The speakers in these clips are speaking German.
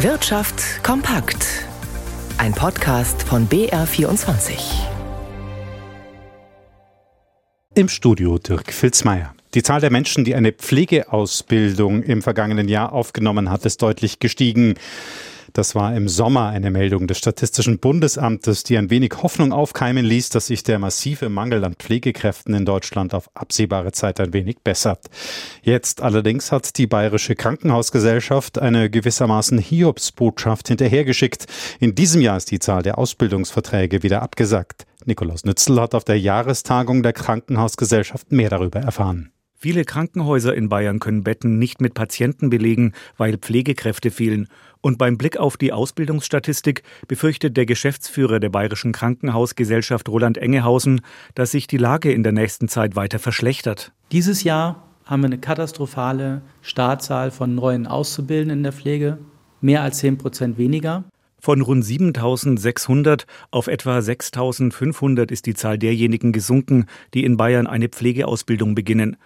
Wirtschaft kompakt. Ein Podcast von BR24. Im Studio Dirk Filzmeier. Die Zahl der Menschen, die eine Pflegeausbildung im vergangenen Jahr aufgenommen hat, ist deutlich gestiegen. Das war im Sommer eine Meldung des Statistischen Bundesamtes, die ein wenig Hoffnung aufkeimen ließ, dass sich der massive Mangel an Pflegekräften in Deutschland auf absehbare Zeit ein wenig bessert. Jetzt allerdings hat die Bayerische Krankenhausgesellschaft eine gewissermaßen Hiobsbotschaft hinterhergeschickt. In diesem Jahr ist die Zahl der Ausbildungsverträge wieder abgesagt. Nikolaus Nützel hat auf der Jahrestagung der Krankenhausgesellschaft mehr darüber erfahren. Viele Krankenhäuser in Bayern können Betten nicht mit Patienten belegen, weil Pflegekräfte fehlen. Und beim Blick auf die Ausbildungsstatistik befürchtet der Geschäftsführer der Bayerischen Krankenhausgesellschaft Roland Engehausen, dass sich die Lage in der nächsten Zeit weiter verschlechtert. Dieses Jahr haben wir eine katastrophale Startzahl von neuen Auszubildenden in der Pflege, mehr als 10 Prozent weniger. Von rund 7600 auf etwa 6500 ist die Zahl derjenigen gesunken, die in Bayern eine Pflegeausbildung beginnen.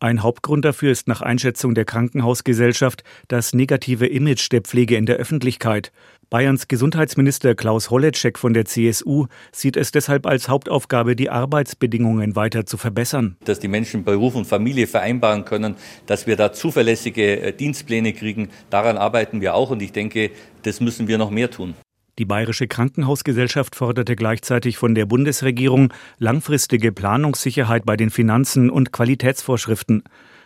Ein Hauptgrund dafür ist nach Einschätzung der Krankenhausgesellschaft das negative Image der Pflege in der Öffentlichkeit. Bayerns Gesundheitsminister Klaus Holleczek von der CSU sieht es deshalb als Hauptaufgabe, die Arbeitsbedingungen weiter zu verbessern. Dass die Menschen Beruf und Familie vereinbaren können, dass wir da zuverlässige äh, Dienstpläne kriegen, daran arbeiten wir auch und ich denke, das müssen wir noch mehr tun. Die Bayerische Krankenhausgesellschaft forderte gleichzeitig von der Bundesregierung langfristige Planungssicherheit bei den Finanzen und Qualitätsvorschriften.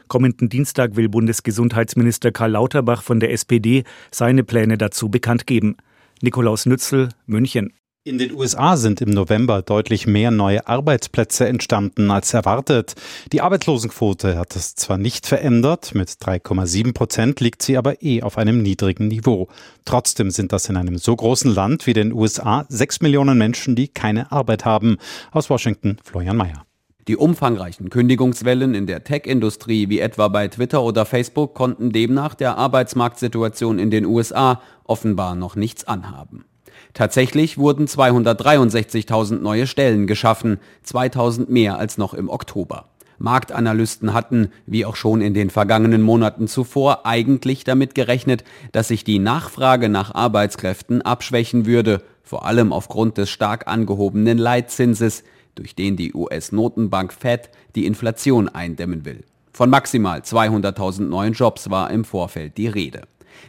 Kommenden Dienstag will Bundesgesundheitsminister Karl Lauterbach von der SPD seine Pläne dazu bekannt geben. Nikolaus Nützel, München. In den USA sind im November deutlich mehr neue Arbeitsplätze entstanden als erwartet. Die Arbeitslosenquote hat es zwar nicht verändert, mit 3,7 Prozent liegt sie aber eh auf einem niedrigen Niveau. Trotzdem sind das in einem so großen Land wie den USA sechs Millionen Menschen, die keine Arbeit haben. Aus Washington Florian Mayer. Die umfangreichen Kündigungswellen in der Tech-Industrie wie etwa bei Twitter oder Facebook konnten demnach der Arbeitsmarktsituation in den USA offenbar noch nichts anhaben. Tatsächlich wurden 263.000 neue Stellen geschaffen, 2000 mehr als noch im Oktober. Marktanalysten hatten, wie auch schon in den vergangenen Monaten zuvor, eigentlich damit gerechnet, dass sich die Nachfrage nach Arbeitskräften abschwächen würde, vor allem aufgrund des stark angehobenen Leitzinses, durch den die US-Notenbank Fed die Inflation eindämmen will. Von maximal 200.000 neuen Jobs war im Vorfeld die Rede.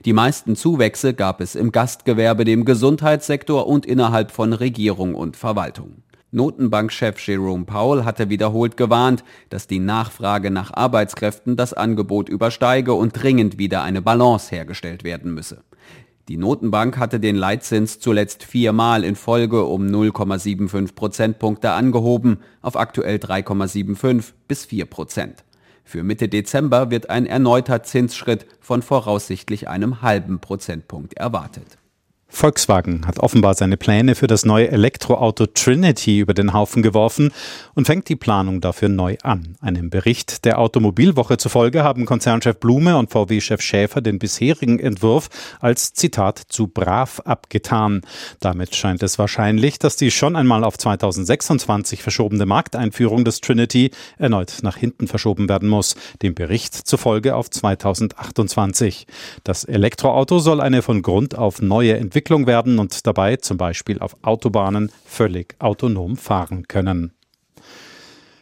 Die meisten Zuwächse gab es im Gastgewerbe, dem Gesundheitssektor und innerhalb von Regierung und Verwaltung. Notenbankchef Jerome Powell hatte wiederholt gewarnt, dass die Nachfrage nach Arbeitskräften das Angebot übersteige und dringend wieder eine Balance hergestellt werden müsse. Die Notenbank hatte den Leitzins zuletzt viermal in Folge um 0,75 Prozentpunkte angehoben auf aktuell 3,75 bis 4 Prozent. Für Mitte Dezember wird ein erneuter Zinsschritt von voraussichtlich einem halben Prozentpunkt erwartet. Volkswagen hat offenbar seine Pläne für das neue Elektroauto Trinity über den Haufen geworfen und fängt die Planung dafür neu an. Einem Bericht der Automobilwoche zufolge haben Konzernchef Blume und VW-Chef Schäfer den bisherigen Entwurf als Zitat zu brav abgetan. Damit scheint es wahrscheinlich, dass die schon einmal auf 2026 verschobene Markteinführung des Trinity erneut nach hinten verschoben werden muss, dem Bericht zufolge auf 2028. Das Elektroauto soll eine von Grund auf neue Entwicklung Entwicklung werden und dabei zum Beispiel auf Autobahnen völlig autonom fahren können.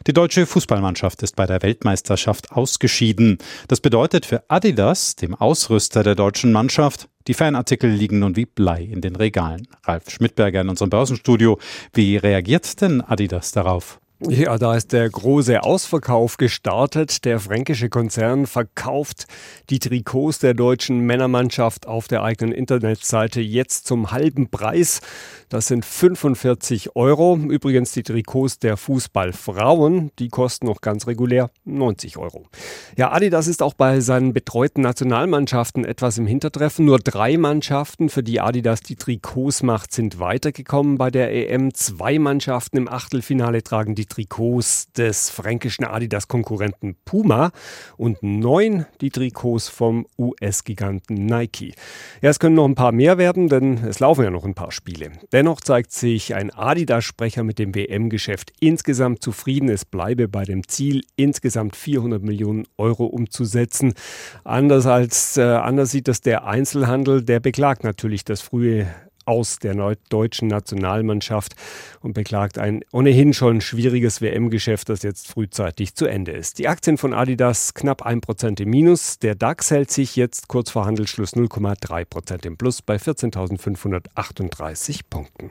Die deutsche Fußballmannschaft ist bei der Weltmeisterschaft ausgeschieden. Das bedeutet für Adidas, dem Ausrüster der deutschen Mannschaft, die Fanartikel liegen nun wie Blei in den Regalen. Ralf Schmidberger in unserem Börsenstudio. Wie reagiert denn Adidas darauf? Ja, da ist der große Ausverkauf gestartet. Der fränkische Konzern verkauft die Trikots der deutschen Männermannschaft auf der eigenen Internetseite jetzt zum halben Preis. Das sind 45 Euro. Übrigens die Trikots der Fußballfrauen, die kosten noch ganz regulär 90 Euro. Ja, Adidas ist auch bei seinen betreuten Nationalmannschaften etwas im Hintertreffen. Nur drei Mannschaften, für die Adidas die Trikots macht, sind weitergekommen bei der EM. Zwei Mannschaften im Achtelfinale tragen die Trikots des fränkischen Adidas-Konkurrenten Puma und neun die Trikots vom US-Giganten Nike. Ja, es können noch ein paar mehr werden, denn es laufen ja noch ein paar Spiele. Dennoch zeigt sich ein Adidas-Sprecher mit dem WM-Geschäft insgesamt zufrieden. Es bleibe bei dem Ziel, insgesamt 400 Millionen Euro umzusetzen. Anders als äh, anders sieht das der Einzelhandel, der beklagt natürlich das frühe aus der deutschen Nationalmannschaft und beklagt ein ohnehin schon schwieriges WM-Geschäft, das jetzt frühzeitig zu Ende ist. Die Aktien von Adidas knapp 1% im Minus. Der DAX hält sich jetzt kurz vor Handelsschluss 0,3% im Plus bei 14.538 Punkten.